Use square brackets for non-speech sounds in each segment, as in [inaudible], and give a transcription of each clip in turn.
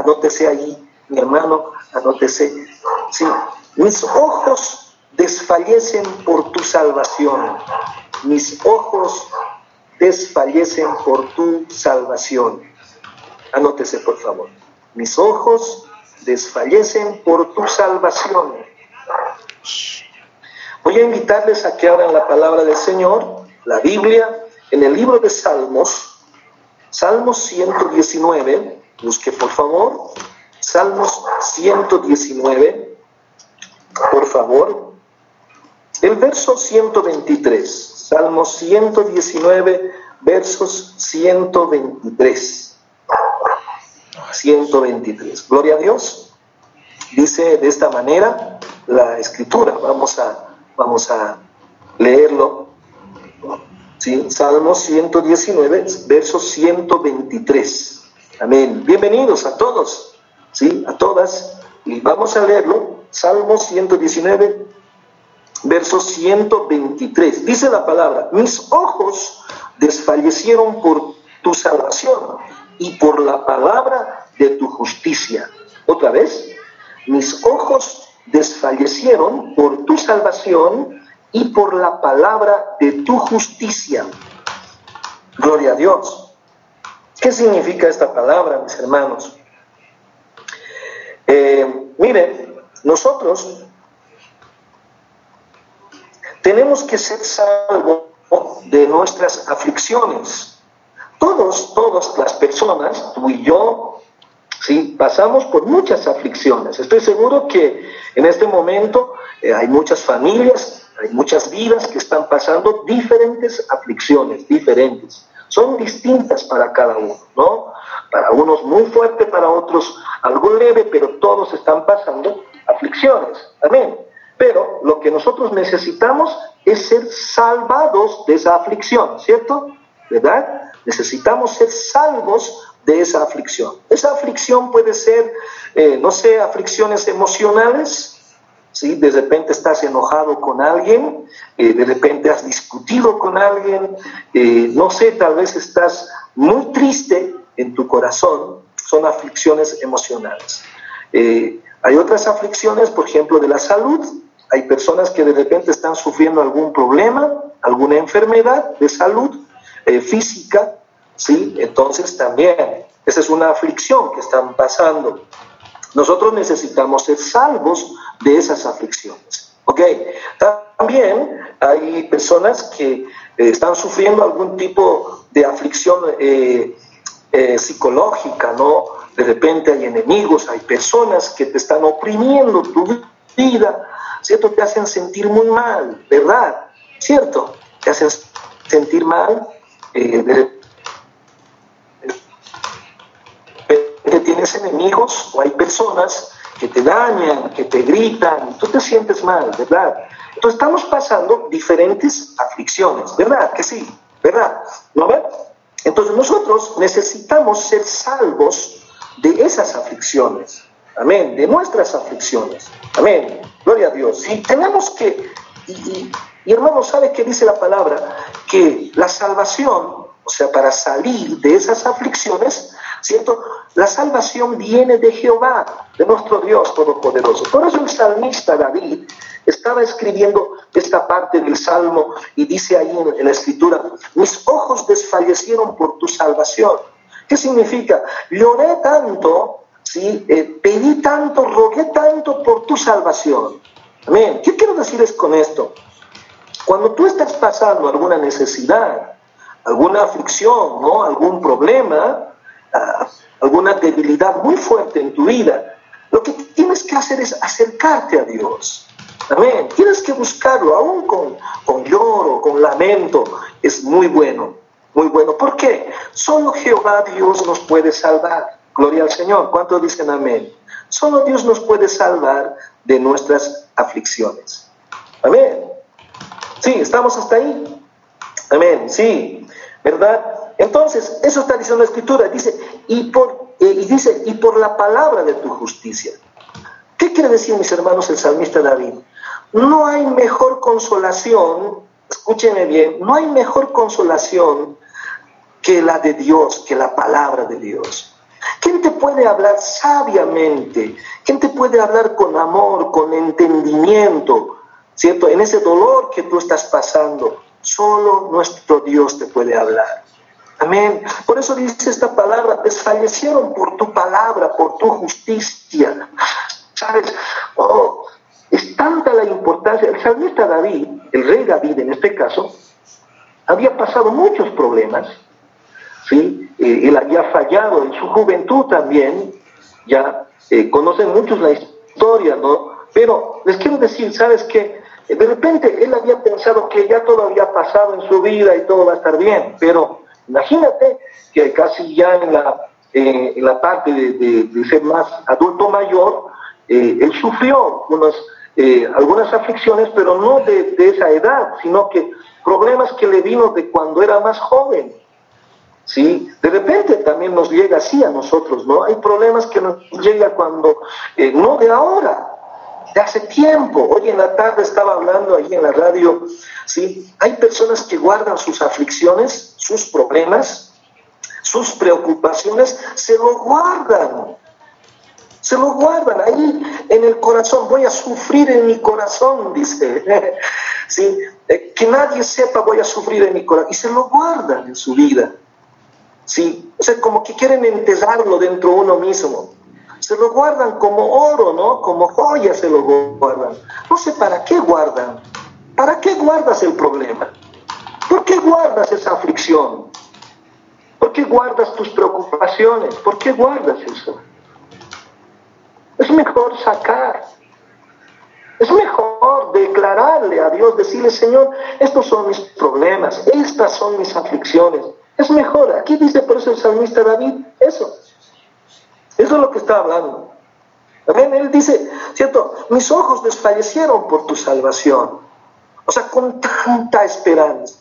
Anótese ahí, mi hermano, anótese. Sí, mis ojos desfallecen por tu salvación. Mis ojos desfallecen por tu salvación. Anótese, por favor. Mis ojos desfallecen por tu salvación. Voy a invitarles a que abran la palabra del Señor, la Biblia, en el libro de Salmos, Salmos 119, busque por favor, Salmos 119, por favor, el verso 123, Salmos 119, versos 123. 123. Gloria a Dios. Dice de esta manera la escritura. Vamos a, vamos a leerlo. ¿Sí? Salmos 119, versos 123. Amén. Bienvenidos a todos, ¿sí? A todas. Y vamos a leerlo. Salmos 119, verso 123. Dice la palabra, mis ojos desfallecieron por tu salvación y por la palabra de tu justicia. Otra vez, mis ojos desfallecieron por tu salvación y por la palabra de tu justicia. Gloria a Dios. ¿Qué significa esta palabra, mis hermanos? Eh, miren, nosotros tenemos que ser salvos de nuestras aflicciones. Todos, todas las personas, tú y yo, sí, pasamos por muchas aflicciones. Estoy seguro que en este momento eh, hay muchas familias, hay muchas vidas que están pasando diferentes aflicciones, diferentes. Son distintas para cada uno, ¿no? Para unos muy fuerte, para otros algo leve, pero todos están pasando aflicciones. Amén. Pero lo que nosotros necesitamos es ser salvados de esa aflicción, ¿cierto? ¿Verdad? Necesitamos ser salvos de esa aflicción. Esa aflicción puede ser, eh, no sé, aflicciones emocionales, ¿sí? De repente estás enojado con alguien, eh, de repente has discutido con alguien, eh, no sé, tal vez estás muy triste en tu corazón, son aflicciones emocionales. hay otras aflicciones, por ejemplo, de la salud, hay personas que de repente están sufriendo algún problema, alguna enfermedad de salud eh, física, ¿sí? Entonces también, esa es una aflicción que están pasando. Nosotros necesitamos ser salvos de esas aflicciones. ¿Ok? También hay personas que eh, están sufriendo algún tipo de aflicción eh, psicológica, ¿no? De repente hay enemigos, hay personas que te están oprimiendo tu vida, ¿cierto? Te hacen sentir muy mal, ¿verdad? ¿Cierto? Te hacen sentir mal. Eh, enemigos o hay personas que te dañan, que te gritan, tú te sientes mal, ¿verdad? Entonces estamos pasando diferentes aflicciones, ¿verdad? Que sí, ¿verdad? ¿No ven? Entonces nosotros necesitamos ser salvos de esas aflicciones. Amén. De nuestras aflicciones. Amén. Gloria a Dios. Y tenemos que, y, hermano, ¿sabe qué dice la palabra? Que la salvación, o sea, para salir de esas aflicciones, ¿cierto? La salvación viene de Jehová, de nuestro Dios Todopoderoso. Por eso el salmista David estaba escribiendo esta parte del salmo y dice ahí en la escritura, mis ojos desfallecieron por tu salvación. ¿Qué significa? Lloré tanto ¿sí? Eh, pedí tanto, rogué tanto por tu salvación. Amén. ¿Qué quiero decirles con esto? Cuando tú estás pasando alguna necesidad, alguna aflicción, ¿no? algún problema, ah, alguna debilidad muy fuerte en tu vida, lo que tienes que hacer es acercarte a Dios. Amén. Tienes que buscarlo, aún con, con lloro, con lamento, es muy bueno, muy bueno. ¿Por qué? Solo Jehová Dios nos puede salvar. Gloria al Señor. ¿Cuántos dicen amén? Solo Dios nos puede salvar de nuestras aflicciones. Amén. Sí, estamos hasta ahí. Amén. Sí, ¿verdad? Entonces, eso está diciendo la Escritura. Dice, y por, eh, dice, y por la palabra de tu justicia. ¿Qué quiere decir, mis hermanos, el salmista David? No hay mejor consolación, escúchenme bien, no hay mejor consolación que la de Dios, que la palabra de Dios. ¿Quién te puede hablar sabiamente? ¿Quién te puede hablar con amor, con entendimiento? ¿Cierto? En ese dolor que tú estás pasando, solo nuestro Dios te puede hablar. Amén. Por eso dice esta palabra, desfallecieron por tu palabra, por tu justicia. ¿Sabes? Oh, es tanta la importancia. El salmista David, el rey David en este caso, había pasado muchos problemas. ¿sí? Eh, él había fallado en su juventud también. Ya eh, conocen muchos la historia, ¿no? Pero les quiero decir, ¿sabes qué? De repente él había pensado que ya todo había pasado en su vida y todo va a estar bien, pero imagínate que casi ya en la, eh, en la parte de, ser más adulto mayor, él sufrió unos eh, algunas aflicciones, pero no de, esa edad, sino que problemas que le vino de cuando era más joven. ¿sí? De repente también nos llega así a nosotros, ¿no? Hay problemas que nos llega cuando, eh, no de ahora, de hace tiempo. Hoy en la tarde estaba hablando ahí en la radio, ¿sí? Hay personas que guardan sus aflicciones, sus problemas, sus preocupaciones, se lo guardan. Se lo guardan ahí en el corazón. Voy a sufrir en mi corazón, [laughs] dice. ¿Sí? Eh, que nadie sepa, voy a sufrir en mi corazón. Y se lo guardan en su vida. ¿Sí? O sea, como que quieren enterrarlo dentro de uno mismo. Se lo guardan como oro, ¿no? Como joya se lo guardan. No sé para qué guardan. ¿Para qué guardas el problema? ¿Por qué guardas esa aflicción? ¿Por qué guardas tus preocupaciones? ¿Por qué guardas eso? Es mejor sacar. Es mejor declararle a Dios, decirle, Señor, estos son mis problemas, estas son mis aflicciones. Es mejor. Aquí dice por eso el salmista David, eso. Eso es lo que está hablando. Amén. Él dice, ¿cierto? Mis ojos desfallecieron por tu salvación. O sea, con tanta esperanza.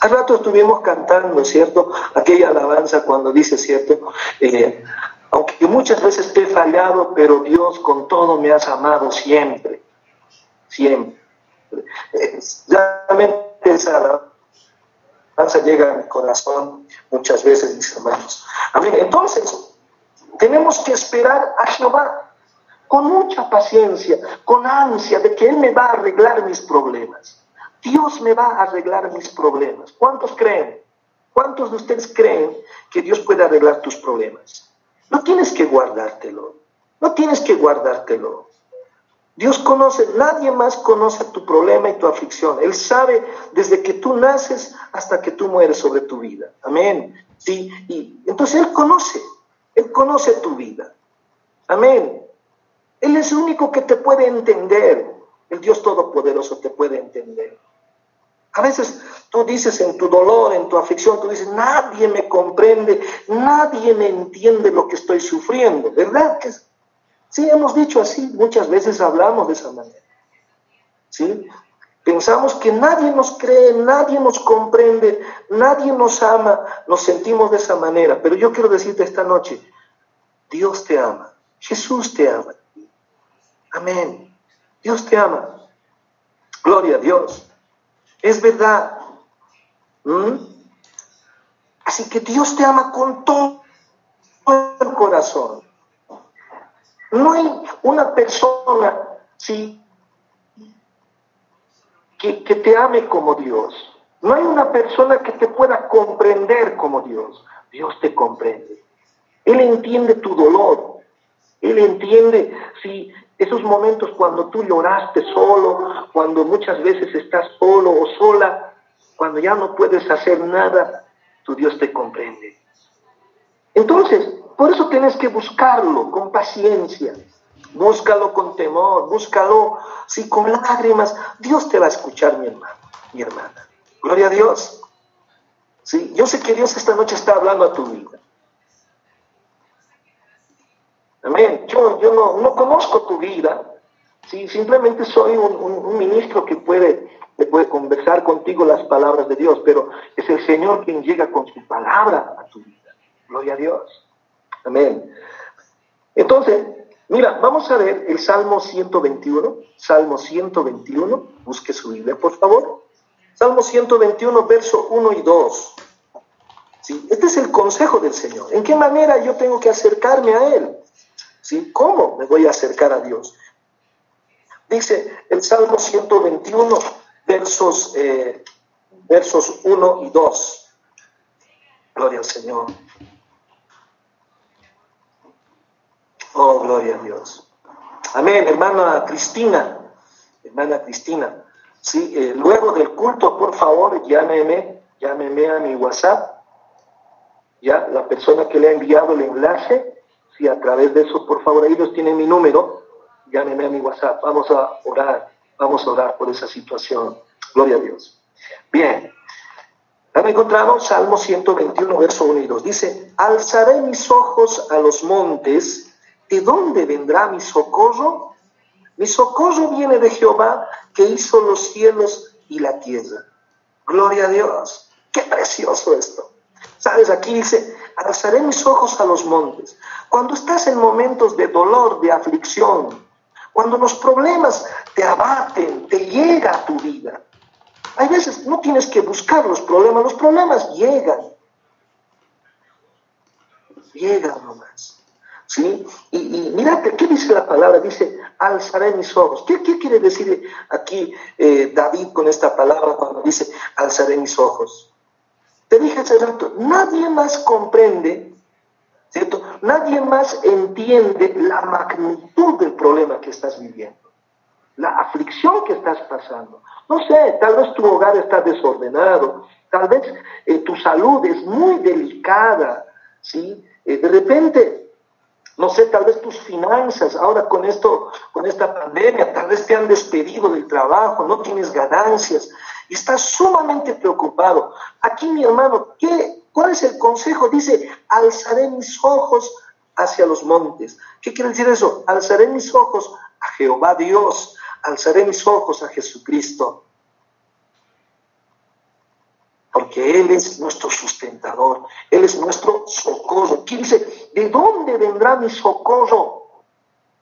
Al rato estuvimos cantando, ¿cierto? Aquella alabanza cuando dice, ¿cierto? Eh, aunque muchas veces te he fallado, pero Dios con todo me has amado siempre, siempre. Realmente esa alabanza llega a mi corazón muchas veces, mis hermanos. Amén. Entonces, tenemos que esperar a Jehová con mucha paciencia, con ansia de que Él me va a arreglar mis problemas. Dios me va a arreglar mis problemas. ¿Cuántos creen? ¿Cuántos de ustedes creen que Dios puede arreglar tus problemas? No tienes que guardártelo. No tienes que guardártelo. Dios conoce, nadie más conoce tu problema y tu aflicción. Él sabe desde que tú naces hasta que tú mueres sobre tu vida. Amén. Sí, y entonces Él conoce, Él conoce tu vida. Amén. Él es el único que te puede entender. El Dios Todopoderoso te puede entender. A veces tú dices en tu dolor, en tu aflicción, tú dices, nadie me comprende, nadie me entiende lo que estoy sufriendo, ¿verdad? Que sí, hemos dicho así, muchas veces hablamos de esa manera. ¿Sí? Pensamos que nadie nos cree, nadie nos comprende, nadie nos ama, nos sentimos de esa manera. Pero yo quiero decirte esta noche, Dios te ama, Jesús te ama. Amén. Dios te ama. Gloria a Dios. Es verdad. ¿Mm? Así que Dios te ama con todo el corazón. No hay una persona ¿sí? Que, te ame como Dios. No hay una persona que te pueda comprender como Dios. Dios te comprende. Él entiende tu dolor. Él entiende si esos momentos cuando tú lloraste solo, cuando muchas veces estás solo o sola, cuando ya no puedes hacer nada, tu Dios te comprende. Entonces, por eso tienes que buscarlo con paciencia. Búscalo con temor, búscalo, sí, con lágrimas. Dios te va a escuchar, mi hermano, mi hermana. Gloria a Dios. Sí, yo sé que Dios esta noche está hablando a tu vida. Amén. Yo, yo no, conozco tu vida. ¿sí? Simplemente soy un, ministro que puede, puede conversar contigo las palabras de Dios, pero es el Señor quien llega con su palabra a tu vida. Gloria a Dios. Amén. Entonces, mira, vamos a ver el Salmo 121. Salmo 121. Busque su Biblia, por favor. Salmo 121, verso 1 y 2. ¿sí? Este es el consejo del Señor. ¿En qué manera yo tengo que acercarme a Él? ¿Sí? ¿Cómo me voy a acercar a Dios? Dice el Salmo 121, versos, eh, versos 1 y 2. Gloria al Señor. Oh, gloria a Dios. Amén, hermana Cristina, hermana Cristina. Sí, eh, luego del culto, por favor, llámeme, llámeme a mi WhatsApp. Ya, la persona que le ha enviado el enlace, si a través de eso, por favor, ellos tienen mi número, llámeme a mi WhatsApp. Vamos a orar, vamos a orar por esa situación. Gloria a Dios. Bien, Ahora encontramos Salmo 121, verso 1 y 2. Dice, alzaré mis ojos a los montes ¿de dónde vendrá mi socorro? Mi socorro viene de Jehová que hizo los cielos y la tierra. Gloria a Dios. Qué precioso esto. Sabes, aquí dice, alzaré mis ojos a los montes. Cuando estás en momentos de dolor, de aflicción, cuando los problemas te abaten, te llega a tu vida. Hay veces no tienes que buscar los problemas, los problemas llegan. Llegan nomás. ¿Sí? Y, y mira, ¿qué dice la palabra? Dice, alzaré mis ojos. ¿Qué, quiere decir aquí eh, David con esta palabra cuando dice, alzaré mis ojos? Te dije hace rato, nadie más comprende, ¿cierto? Nadie más entiende la magnitud del problema que estás viviendo, la aflicción que estás pasando. No sé, tal vez tu hogar está desordenado, tal vez eh, tu salud es muy delicada, ¿sí? Eh, de repente no sé, tal vez tus finanzas, ahora con esto, con esta pandemia, tal vez te han despedido del trabajo, no tienes ganancias y estás sumamente preocupado. Aquí, mi hermano, ¿qué, ¿cuál es el consejo? Dice, alzaré mis ojos hacia los montes. ¿Qué quiere decir eso? Alzaré mis ojos a Jehová Dios, alzaré mis ojos a Jesucristo porque Él es nuestro sustentador, Él es nuestro socorro. ¿Quién dice, ¿de dónde vendrá mi socorro?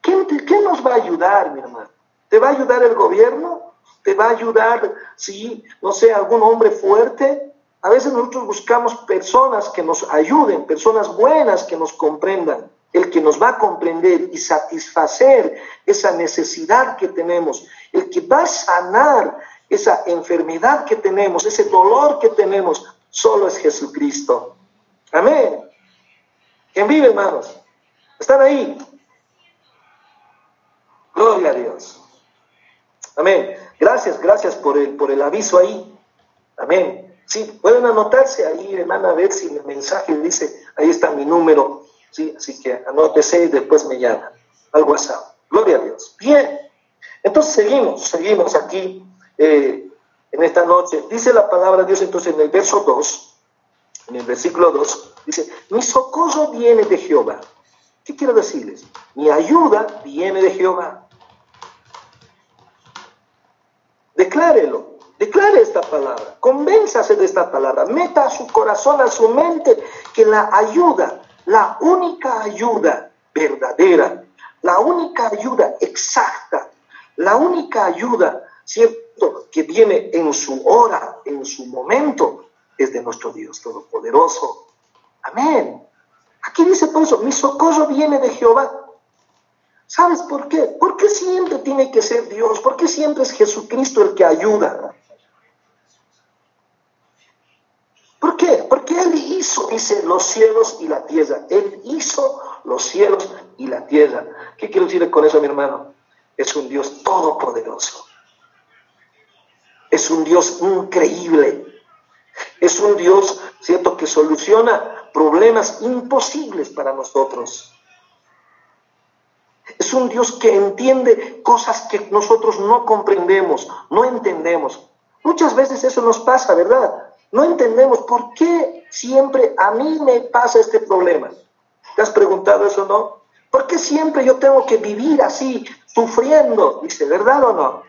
¿Quién, nos va a ayudar, mi hermano? ¿Te va a ayudar el gobierno? ¿Te va a ayudar, sí, no sé, algún hombre fuerte? A veces nosotros buscamos personas que nos ayuden, personas buenas que nos comprendan. El que nos va a comprender y satisfacer esa necesidad que tenemos, el que va a sanar esa enfermedad que tenemos, ese dolor que tenemos, solo es Jesucristo. Amén. ¿Quién vive, hermanos? ¿Están ahí? Gloria a Dios. Amén. Gracias, gracias por el, por el aviso ahí. Amén. Sí, pueden anotarse ahí, hermana, a ver si el mensaje dice, ahí está mi número. Sí, así que anótese y después me llaman al WhatsApp. Gloria a Dios. Bien. Entonces seguimos, seguimos aquí eh, en esta noche. Dice la palabra de Dios entonces en el verso 2, en el versículo 2, dice, mi socorro viene de Jehová. ¿Qué quiero decirles? Mi ayuda viene de Jehová. Declárelo, declare esta palabra, convénzase de esta palabra, meta a su corazón, a su mente, que la ayuda, la única ayuda verdadera, la única ayuda exacta, la única ayuda, ¿cierto? Que viene en su hora, en su momento, es de nuestro Dios Todopoderoso. Amén. Aquí dice por eso, mi socorro viene de Jehová. ¿Sabes por qué? ¿Por qué siempre tiene que ser Dios? ¿Por qué siempre es Jesucristo el que ayuda? ¿Por qué? Porque Él hizo, dice, los cielos y la tierra. Él hizo los cielos y la tierra. ¿Qué quiero decir con eso, mi hermano? Es un Dios todopoderoso. Es un Dios increíble. Es un Dios, ¿cierto?, que soluciona problemas imposibles para nosotros. Es un Dios que entiende cosas que nosotros no comprendemos, no entendemos. Muchas veces eso nos pasa, ¿verdad? No entendemos por qué siempre a mí me pasa este problema. ¿Te has preguntado eso, no? ¿Por qué siempre yo tengo que vivir así, sufriendo? Dice, ¿verdad o no?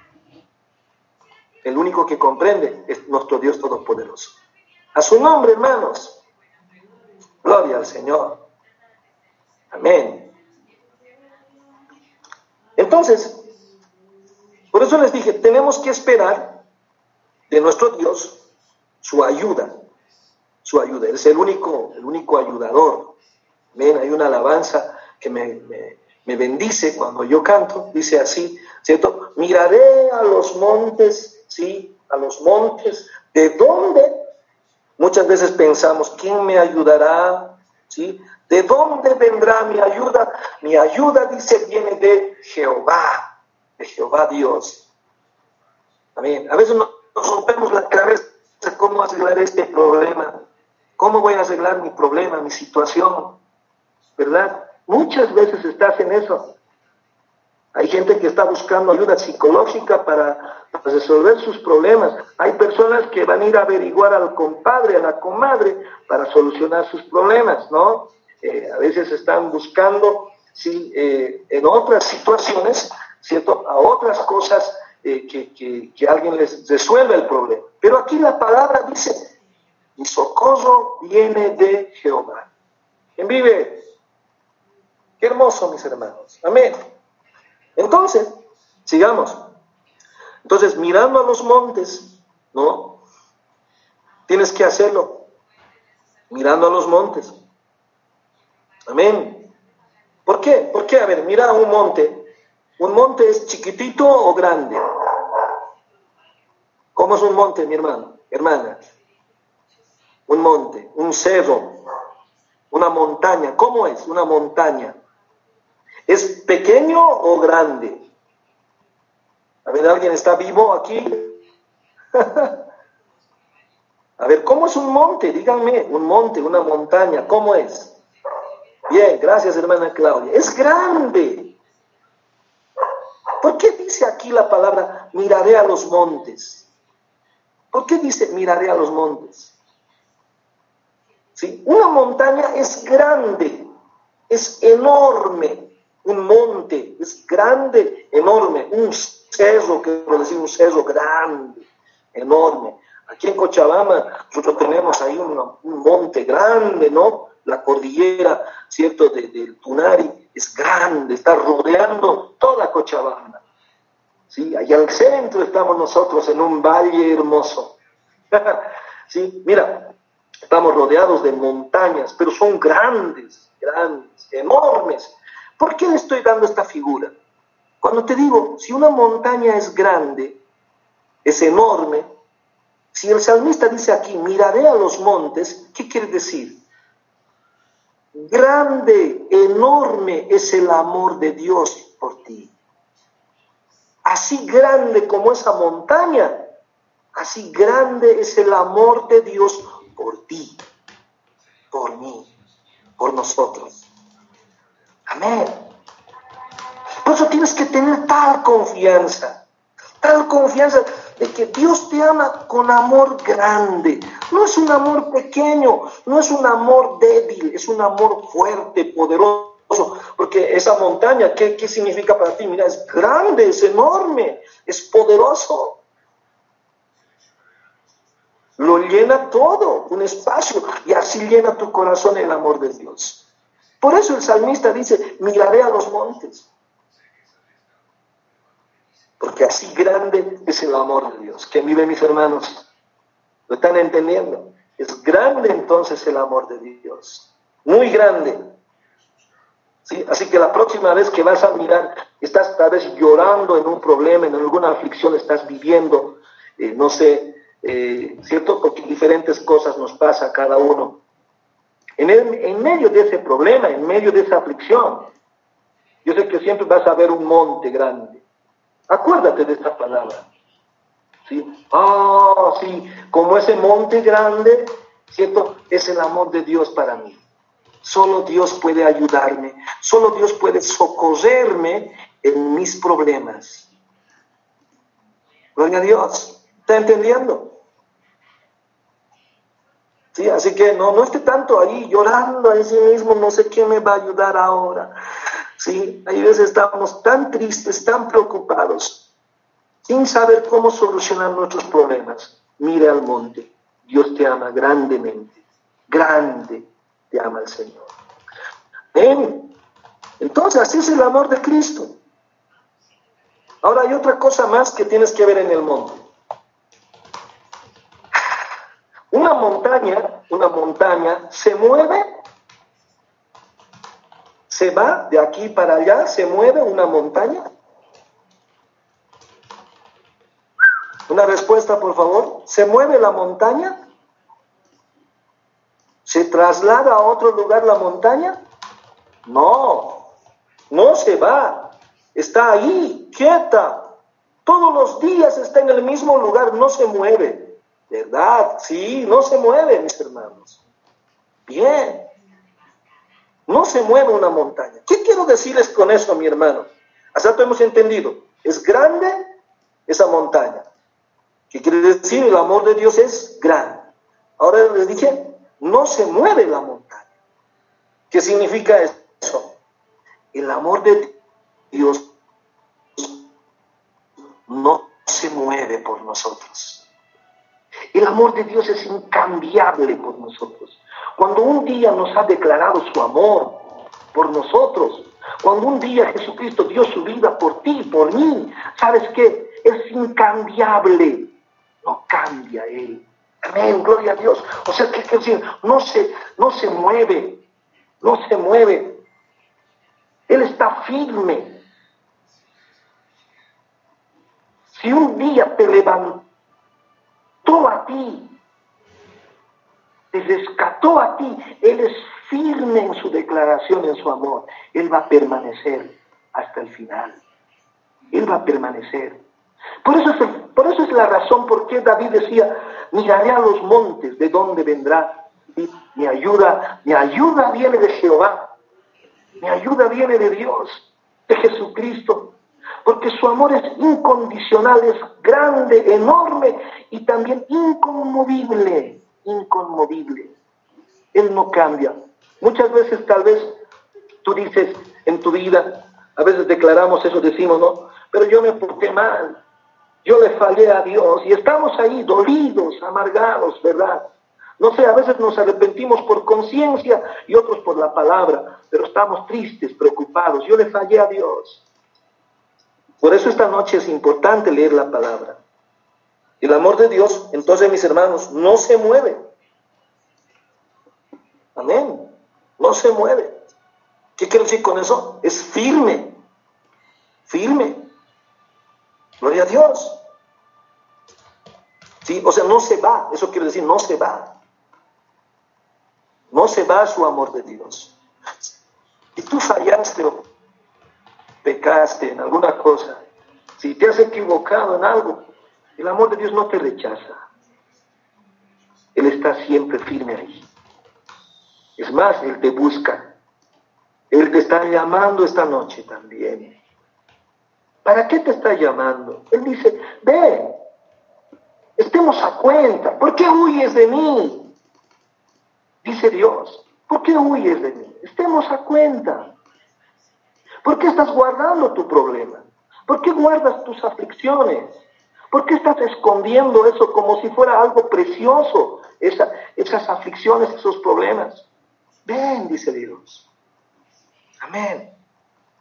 El único que comprende es nuestro Dios Todopoderoso. A su nombre, hermanos. Gloria al Señor. Amén. Entonces, por eso les dije, tenemos que esperar de nuestro Dios su ayuda, su ayuda. Él es el único, el único ayudador. Ven, hay una alabanza que me, me bendice cuando yo canto, dice así, ¿cierto? Miraré a los montes, ¿sí? A los montes, ¿de dónde? Muchas veces pensamos, ¿quién me ayudará? ¿Sí? ¿De dónde vendrá mi ayuda? Mi ayuda, dice, viene de Jehová, de Jehová Dios. Amén. A veces nos rompemos la cabeza cómo arreglar este problema. ¿Cómo voy a arreglar mi problema, mi situación? ¿Verdad? Muchas veces estás en eso. Hay gente que está buscando ayuda psicológica para resolver sus problemas. Hay personas que van a ir a averiguar al compadre, a la comadre, para solucionar sus problemas, ¿no? Eh, a veces están buscando, sí, eh, en otras situaciones, ¿cierto? A otras cosas eh, que, que alguien les resuelva el problema. Pero aquí la palabra dice, mi socorro viene de Jehová. ¿Quién vive? Qué hermoso, mis hermanos. Amén. Entonces, sigamos. Entonces, mirando a los montes, ¿no? Tienes que hacerlo. Mirando a los montes. Amén. ¿Por qué? ¿Por qué? A ver, mira un monte. ¿Un monte es chiquitito o grande? ¿Cómo es un monte, mi hermano? Hermana. Un monte, un cerro, una montaña. ¿Cómo es una montaña? ¿Es pequeño o grande? A ver, ¿alguien está vivo aquí? [laughs] A ver, ¿cómo es un monte? Díganme, un monte, una montaña, ¿cómo es? Bien, gracias hermana Claudia. Es grande. ¿Por qué dice aquí la palabra miraré a los montes? ¿Por qué dice miraré a los montes? ¿Sí? Una montaña es grande, es enorme, un monte, es grande, enorme, un cerro, quiero decir, un cerro grande, enorme. Aquí en Cochabamba nosotros tenemos ahí un, monte grande, ¿no? La cordillera, ¿cierto? del Tunari es grande, está rodeando toda Cochabamba. ¿Sí? Allá al centro estamos nosotros en un valle hermoso. [laughs] ¿Sí? Mira, estamos rodeados de montañas, pero son grandes, grandes, enormes. ¿Por qué le estoy dando esta figura? Cuando te digo, si una montaña es grande, es enorme, si el salmista dice aquí, miraré a los montes, ¿qué quiere decir? Grande, enorme es el amor de Dios por ti. Así grande como esa montaña, así grande es el amor de Dios por ti, por mí, por nosotros. Amén. Por eso tienes que tener tal confianza, tal confianza de que Dios te ama con amor grande. No es un amor pequeño, no es un amor débil, es un amor fuerte, poderoso. Porque esa montaña, ¿qué, qué significa para ti? Mira, es grande, es enorme, es poderoso. Lo llena todo, un espacio, y así llena tu corazón el amor de Dios. Por eso el salmista dice, miraré a los montes. Porque así grande es el amor de Dios. ¿Quién vive, mis hermanos? ¿Lo están entendiendo? Es grande entonces el amor de Dios. Muy grande. ¿Sí? Así que la próxima vez que vas a mirar, estás tal vez llorando en un problema, en alguna aflicción estás viviendo, eh, no sé, eh, ¿cierto? Porque diferentes cosas nos pasa a cada uno. En, medio de ese problema, en medio de esa aflicción, yo sé que siempre vas a ver un monte grande. Acuérdate de esta palabra. ¿Sí? Ah, sí, como ese monte grande, ¿cierto? Es el amor de Dios para mí. Solo Dios puede ayudarme, solo Dios puede socorrerme en mis problemas. Gloria a Dios. ¿Está entendiendo? Así que no, no esté tanto ahí llorando a sí mismo, no sé quién me va a ayudar ahora. ¿sí? Hay veces estamos tan tristes, tan preocupados, sin saber cómo solucionar nuestros problemas. Mire al monte, Dios te ama grandemente, grande te ama el Señor. ¿Ven? Entonces, así es el amor de Cristo. Ahora hay otra cosa más que tienes que ver en el monte. Una montaña, una montaña, se mueve, se va de aquí para allá, se mueve una montaña. Una respuesta, por favor. ¿Se mueve la montaña? ¿Se traslada a otro lugar la montaña? No, no se va. Está ahí, quieta. Todos los días está en el mismo lugar, no se mueve. ¿Verdad? Sí, no se mueve, mis hermanos. Bien. No se mueve una montaña. ¿Qué quiero decirles con eso, mi hermano? Hasta hemos entendido. Es grande esa montaña. ¿Qué quiere decir? El amor de Dios es grande. Ahora les dije, no se mueve la montaña. ¿Qué significa eso? El amor de Dios no se mueve por nosotros. El amor de Dios es incambiable por nosotros. Cuando un día nos ha declarado su amor por nosotros, cuando un día Jesucristo dio su vida por ti, por mí, ¿sabes qué? Es incambiable no cambia Él. Amén, gloria a Dios. O sea, ¿qué quiere decir? No se, no se mueve, no se mueve. Él está firme. Si un día te a ti, te rescató a ti, Él es firme en su declaración, en su amor. Él va a permanecer hasta el final. Él va a permanecer. Por eso, es por eso es la razón por qué David decía, miraré a los montes, ¿de dónde vendrá? Mi ayuda, mi ayuda viene de Jehová. Mi ayuda viene de Dios, de Jesucristo. Porque su amor es incondicional, es grande, enorme y también inconmovible, inconmovible. Él no cambia. Muchas veces tal vez tú dices en tu vida, a veces declaramos eso, decimos, no, pero yo me porté mal, yo le fallé a Dios y estamos ahí dolidos, amargados, ¿verdad? No sé, a veces nos arrepentimos por conciencia y otros por la palabra, pero estamos tristes, preocupados. Yo le fallé a Dios. Por eso esta noche es importante leer la palabra. El amor de Dios, entonces mis hermanos, no se mueve. Amén. No se mueve. ¿Qué quiero decir con eso? Es firme. Firme. Gloria a Dios. ¿Sí? O sea, no se va. Eso quiere decir, no se va. No se va su amor de Dios. [laughs] Si tú fallaste o pecaste en alguna cosa, si te has equivocado en algo, el amor de Dios no te rechaza. Él está siempre firme ahí. Es más, Él te busca. Él te está llamando esta noche también. ¿Para qué te está llamando? Él dice, ve, estemos a cuenta. ¿Por qué huyes de mí? Dice Dios, ¿por qué huyes de mí? Estemos a cuenta. ¿Por qué estás guardando tu problema? ¿Por qué guardas tus aflicciones? ¿Por qué estás escondiendo eso como si fuera algo precioso, esas aflicciones, esos problemas? Ven, dice Dios. Amén.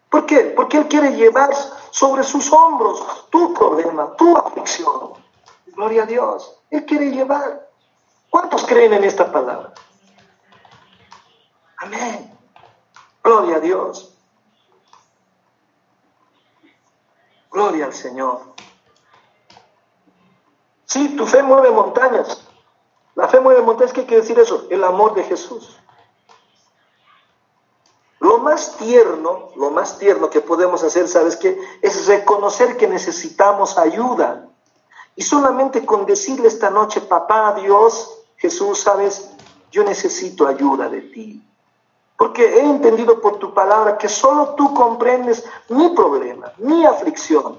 ¿Por qué? Porque Él quiere llevar sobre sus hombros tu problema, tu aflicción. Gloria a Dios. Él quiere llevar. ¿Cuántos creen en esta palabra? Amén. Gloria a Dios. Gloria al Señor. Sí, tu fe mueve montañas. La fe mueve montañas. ¿Qué quiere decir eso? El amor de Jesús. Lo más tierno, lo más tierno que podemos hacer, ¿sabes qué? Es reconocer que necesitamos ayuda. Y solamente con decirle esta noche, papá, Dios, Jesús, ¿sabes? Yo necesito ayuda de ti. Porque he entendido por tu palabra que solo tú comprendes mi problema, mi aflicción.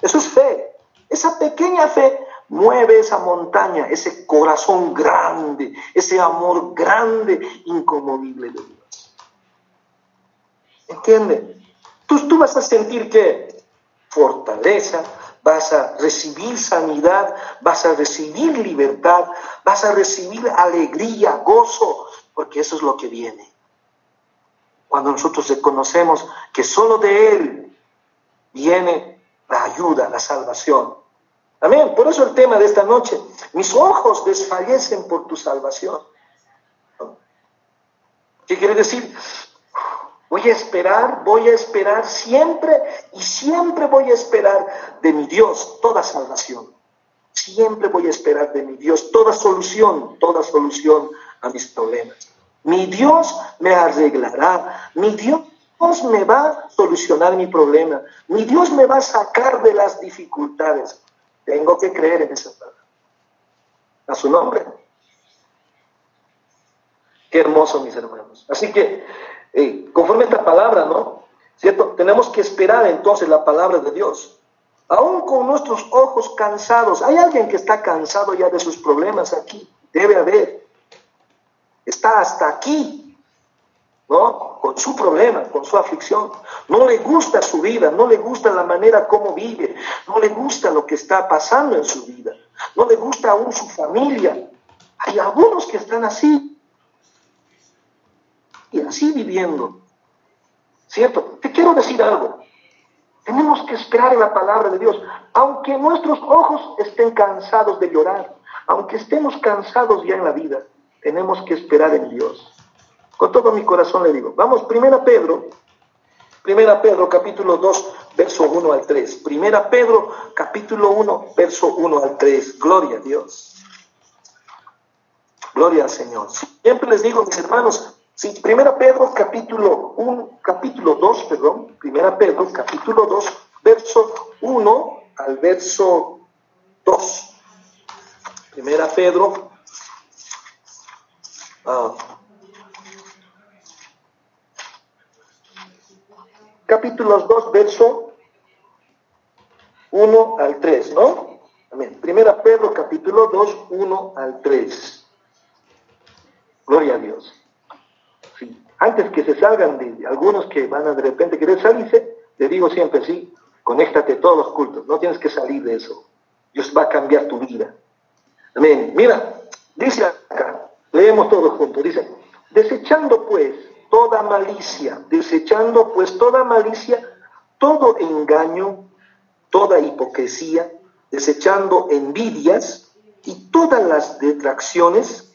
Eso es fe. Esa pequeña fe mueve esa montaña, ese corazón grande, ese amor grande, incomovible de Dios. ¿Entiende? Tú, tú vas a sentir que fortaleza, vas a recibir sanidad, vas a recibir libertad, vas a recibir alegría, gozo, porque eso es lo que viene. Cuando nosotros reconocemos que solo de Él viene la ayuda, la salvación. Amén. Por eso el tema de esta noche, mis ojos desfallecen por tu salvación. ¿Qué quiere decir? Voy a esperar, voy a esperar siempre y siempre voy a esperar de mi Dios toda salvación. Siempre voy a esperar de mi Dios toda solución, toda solución a mis problemas. Mi Dios me arreglará, mi Dios me va a solucionar mi problema, mi Dios me va a sacar de las dificultades. Tengo que creer en esa palabra. A su nombre. Qué hermoso, mis hermanos. Así que, eh, conforme esta palabra, ¿no? ¿Cierto? Tenemos que esperar entonces la palabra de Dios. Aún con nuestros ojos cansados. Hay alguien que está cansado ya de sus problemas aquí. Debe haber. Está hasta aquí, ¿no? Con su problema, con su aflicción. No le gusta su vida, no le gusta la manera como vive, no le gusta lo que está pasando en su vida, no le gusta aún su familia. Hay algunos que están así, y así viviendo. ¿Cierto? Te quiero decir algo. Tenemos que esperar en la palabra de Dios, aunque nuestros ojos estén cansados de llorar, aunque estemos cansados ya en la vida, tenemos que esperar en Dios. Con todo mi corazón le digo, vamos, primera Pedro, primera Pedro capítulo 2, verso 1 al 3. Primera Pedro capítulo 1, verso 1 al 3. Gloria a Dios. Gloria al Señor. Siempre les digo, mis hermanos, Sí, Primera Pedro capítulo 1, capítulo 2, perdón, Primera Pedro capítulo 2, verso 1 al verso 2. Primera Pedro uh, capítulos 2, verso 1 al 3, ¿no? Amén. Primera Pedro capítulo 2, 1 al 3. Gloria a Dios antes que se salgan de algunos que van a de repente querer salirse, le digo siempre, sí, conéctate todos los cultos, no tienes que salir de eso. Dios va a cambiar tu vida. Amén. Mira, dice acá, leemos todos juntos, dice, desechando pues toda malicia, desechando pues toda malicia, todo engaño, toda hipocresía, desechando envidias y todas las detracciones,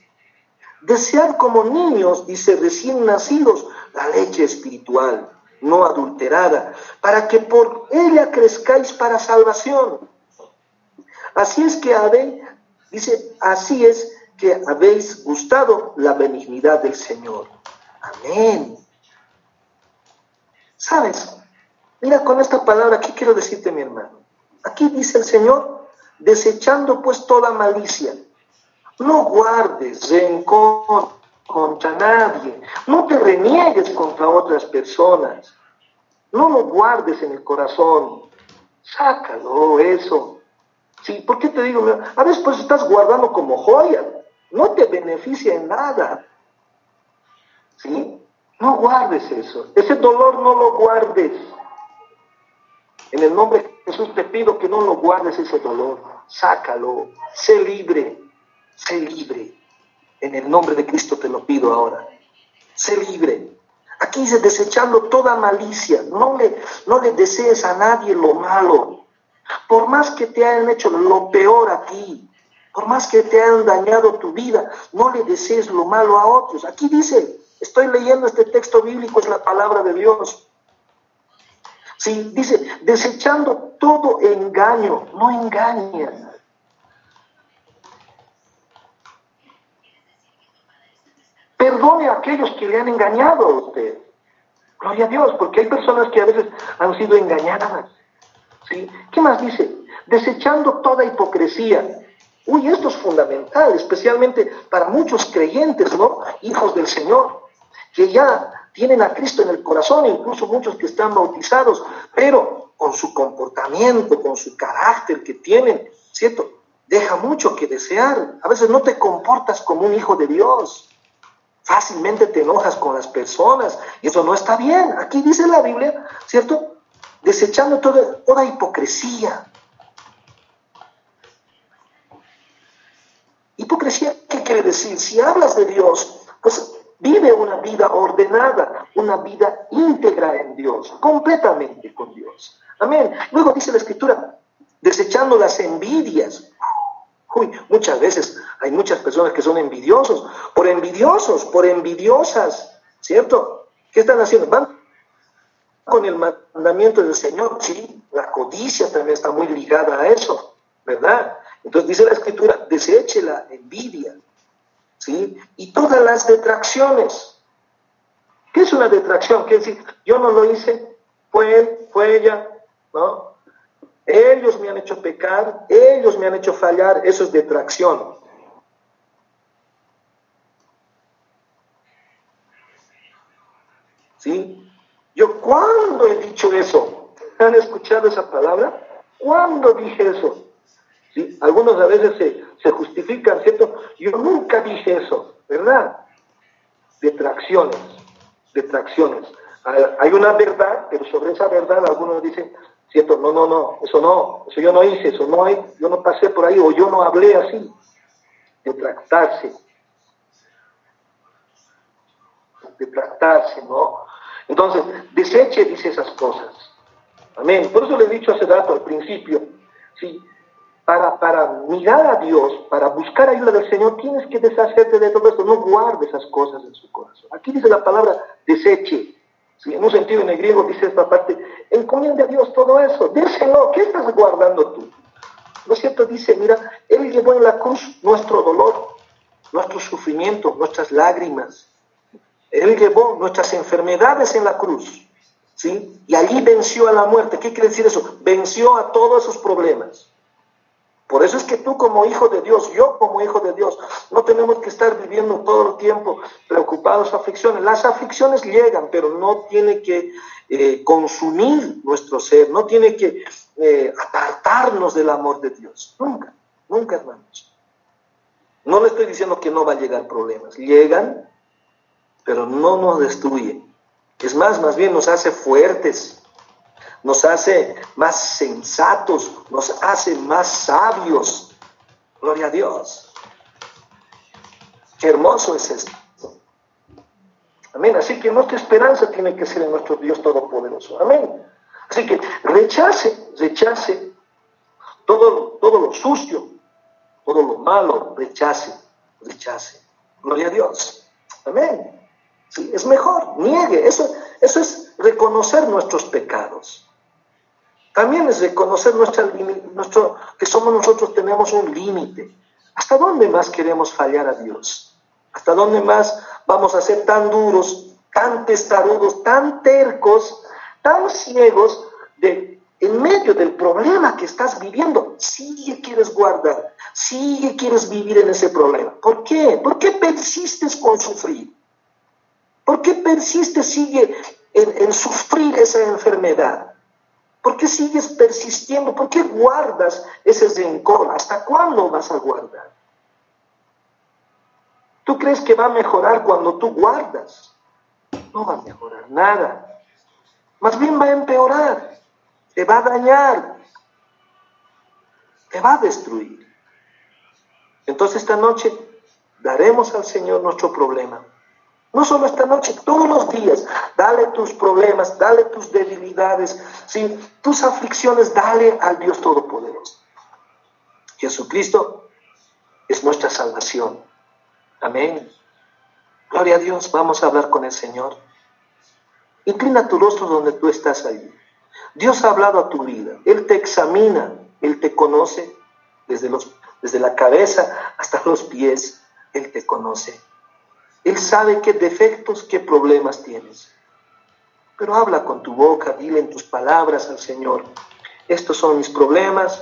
Desead como niños, dice, recién nacidos, la leche espiritual, no adulterada, para que por ella crezcáis para salvación. Así es que habéis, dice, así es que habéis gustado la benignidad del Señor. Amén. ¿Sabes? Mira con esta palabra, ¿qué quiero decirte, mi hermano? Aquí dice el Señor, desechando pues toda malicia no guardes rencor contra nadie. No te reniegues contra otras personas. No lo guardes en el corazón. Sácalo eso. Sí, ¿por qué te digo? A veces pues estás guardando como joya. No te beneficia en nada. ¿Sí? No guardes eso. Ese dolor no lo guardes. En el nombre de Jesús te pido que no lo guardes ese dolor. Sácalo. Sé libre. Sé libre. En el nombre de Cristo te lo pido ahora. Sé libre. Aquí dice desechando toda malicia. No le, no le desees a nadie lo malo. Por más que te hayan hecho lo peor a ti, por más que te hayan dañado tu vida, no le desees lo malo a otros. Aquí dice, estoy leyendo este texto bíblico, es la palabra de Dios. Sí, dice, desechando todo engaño, no engañan. Perdone a aquellos que le han engañado a usted. Gloria a Dios, porque hay personas que a veces han sido engañadas. ¿sí? ¿Qué más dice? Desechando toda hipocresía. Uy, esto es fundamental, especialmente para muchos creyentes, ¿no? Hijos del Señor, que ya tienen a Cristo en el corazón, incluso muchos que están bautizados, pero con su comportamiento, con su carácter que tienen, ¿cierto? Deja mucho que desear. A veces no te comportas como un hijo de Dios. Fácilmente te enojas con las personas y eso no está bien. Aquí dice la Biblia, ¿cierto? Desechando toda, toda hipocresía. Hipocresía, ¿qué quiere decir? Si hablas de Dios, pues vive una vida ordenada, una vida íntegra en Dios, completamente con Dios. Amén. Luego dice la Escritura, desechando las envidias. Uy, muchas veces hay muchas personas que son envidiosos, por envidiosos, por envidiosas, ¿cierto? ¿Qué están haciendo? Van con el mandamiento del Señor, sí, la codicia también está muy ligada a eso, ¿verdad? Entonces dice la escritura, deseche la envidia, ¿sí? Y todas las detracciones. ¿Qué es una detracción? Quiere decir, yo no lo hice, fue él, fue ella, ¿no? Ellos me han hecho pecar, ellos me han hecho fallar, eso es detracción. ¿Sí? Yo, ¿cuándo he dicho eso? ¿Han escuchado esa palabra? ¿Cuándo dije eso? ¿Sí? Algunos a veces se, se justifican, ¿cierto? Yo nunca dije eso, ¿verdad? Detracciones, detracciones. Hay una verdad, pero sobre esa verdad algunos dicen, ¿cierto? No, no, no, eso no, eso yo no hice, eso no hay, yo no pasé por ahí o yo no hablé así. Detractarse. Detractarse, ¿no? Entonces, deseche, dice esas cosas. Amén. Por eso le he dicho hace rato al principio, ¿sí? Para, para mirar a Dios, para buscar ayuda del Señor, tienes que deshacerte de todo esto. No guarde esas cosas en su corazón. Aquí dice la palabra deseche. En un sentido en el griego dice esta parte, encomiende a Dios todo eso, déselo, ¿qué estás guardando tú? ¿No es cierto? Dice, mira, Él llevó en la cruz nuestro dolor, nuestro sufrimiento, nuestras lágrimas. Él llevó nuestras enfermedades en la cruz, ¿sí? Y allí venció a la muerte. ¿Qué quiere decir eso? Venció a todos esos problemas. Por eso es que tú como hijo de Dios, yo como hijo de Dios, no tenemos que estar viviendo todo el tiempo preocupados, aflicciones. Las aflicciones llegan, pero no tiene que eh, consumir nuestro ser, no tiene que eh, apartarnos del amor de Dios. Nunca, nunca, hermanos. No le estoy diciendo que no va a llegar problemas. Llegan, pero no nos destruyen. Es más, más bien nos hace fuertes nos hace más sensatos, nos hace más sabios. Gloria a Dios. Qué hermoso es esto. Amén. Así que nuestra esperanza tiene que ser en nuestro Dios Todopoderoso. Amén. Así que rechace, rechace todo, todo lo sucio, todo lo malo, rechace, rechace. Gloria a Dios. Amén. Sí, es mejor, niegue. Eso, eso es reconocer nuestros pecados. También es reconocer nuestra, nuestro, que somos nosotros, tenemos un límite. ¿Hasta dónde más queremos fallar a Dios? ¿Hasta dónde más vamos a ser tan duros, tan testarudos, tan tercos, tan ciegos en medio del problema que estás viviendo, sigue quieres guardar, sigue quieres vivir en ese problema. ¿Por qué? ¿Por qué persistes con sufrir? ¿Por qué persistes, sigue en sufrir esa enfermedad? ¿Por qué sigues persistiendo? ¿Por qué guardas ese rencor? ¿Hasta cuándo vas a guardar? ¿Tú crees que va a mejorar cuando tú guardas? No va a mejorar nada. Más bien va a empeorar. Te va a dañar. Te va a destruir. Entonces esta noche daremos al Señor nuestro problema. No solo esta noche, todos los días. Dale tus problemas, dale tus debilidades, ¿sí? tus aflicciones, dale al Dios Todopoderoso. Jesucristo es nuestra salvación. Amén. Gloria a Dios, vamos a hablar con el Señor. Inclina tu rostro donde tú estás allí. Dios ha hablado a tu vida. Él te examina, Él te conoce desde, los, desde la cabeza hasta los pies. Él te conoce. Él sabe qué defectos, qué problemas tienes. Pero habla con tu boca, dile en tus palabras al Señor, estos son mis problemas,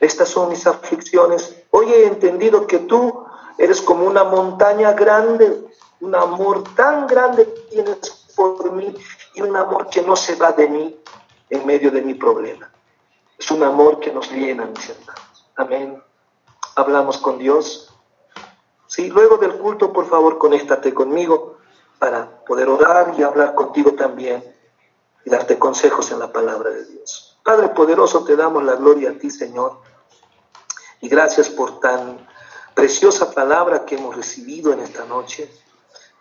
estas son mis aflicciones. Hoy he entendido que tú eres como una montaña grande, un amor tan grande que tienes por mí y un amor que no se va de mí en medio de mi problema. Es un amor que nos llena, mis hermanos. Amén. Hablamos con Dios. Sí, luego del culto, por favor, conéctate conmigo para poder orar y hablar contigo también y darte consejos en la palabra de Dios. Padre poderoso, te damos la gloria a ti, Señor. Y gracias por tan preciosa palabra que hemos recibido en esta noche.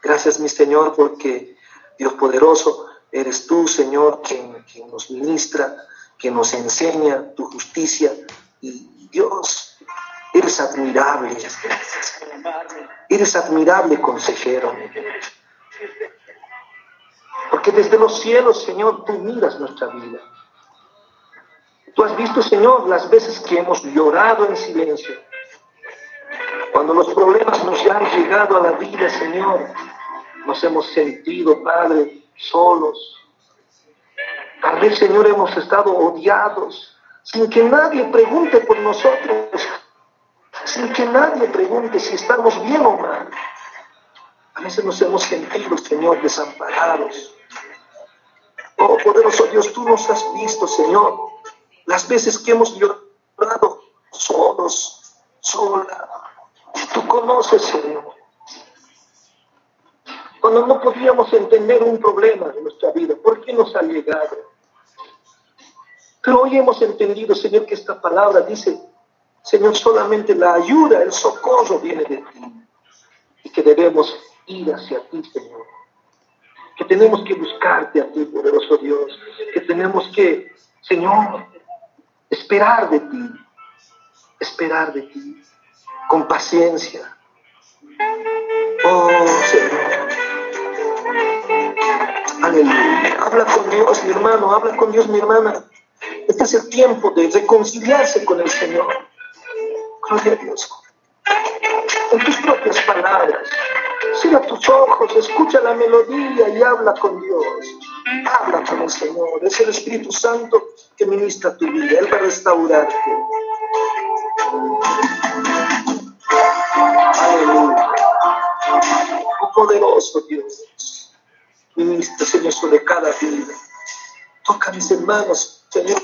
Gracias, mi Señor, porque Dios poderoso, eres tú, Señor, quien, quien nos ministra, que nos enseña tu justicia. Y Dios, eres admirable. Eres admirable, consejero. Porque desde los cielos, Señor, tú miras nuestra vida. Tú has visto, Señor, las veces que hemos llorado en silencio. Cuando los problemas nos han llegado a la vida, Señor, nos hemos sentido, Padre, solos. Tal vez, Señor, hemos estado odiados, sin que nadie pregunte por nosotros, sin que nadie pregunte si estamos bien o mal. A veces nos hemos sentido, Señor, desamparados. Oh, poderoso Dios, tú nos has visto, Señor, las veces que hemos llorado solos, sola. Tú conoces, Señor. Cuando no podíamos entender un problema de nuestra vida, ¿por qué nos ha llegado? Pero hoy hemos entendido, Señor, que esta palabra dice, Señor, solamente la ayuda, el socorro viene de ti. Y que debemos ir hacia ti, Señor. Que tenemos que buscarte a ti, poderoso Dios. Que tenemos que, Señor, esperar de ti. Esperar de ti. Con paciencia. Oh, Señor. Aleluya. Habla con Dios, mi hermano. Habla con Dios, mi hermana. Este es el tiempo de reconciliarse con el Señor. Gloria a Dios. En tus propias palabras. Cierra tus ojos, escucha la melodía y habla con Dios. Habla con el Señor. Es el Espíritu Santo que ministra tu vida. Él va a restaurarte. Aleluya. Poderoso Dios. Ministra, Señor, sobre cada vida. Toca mis hermanos, Señor.